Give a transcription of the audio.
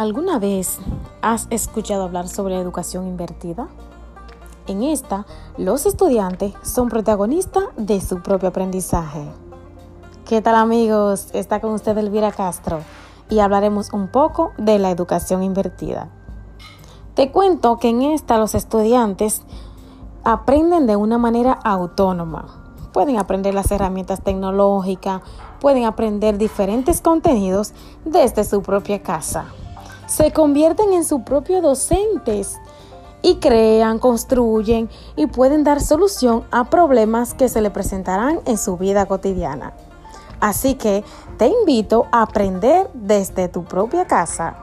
¿Alguna vez has escuchado hablar sobre educación invertida? En esta, los estudiantes son protagonistas de su propio aprendizaje. ¿Qué tal amigos? Está con usted Elvira Castro y hablaremos un poco de la educación invertida. Te cuento que en esta los estudiantes aprenden de una manera autónoma. Pueden aprender las herramientas tecnológicas, pueden aprender diferentes contenidos desde su propia casa se convierten en sus propios docentes y crean, construyen y pueden dar solución a problemas que se le presentarán en su vida cotidiana. Así que te invito a aprender desde tu propia casa.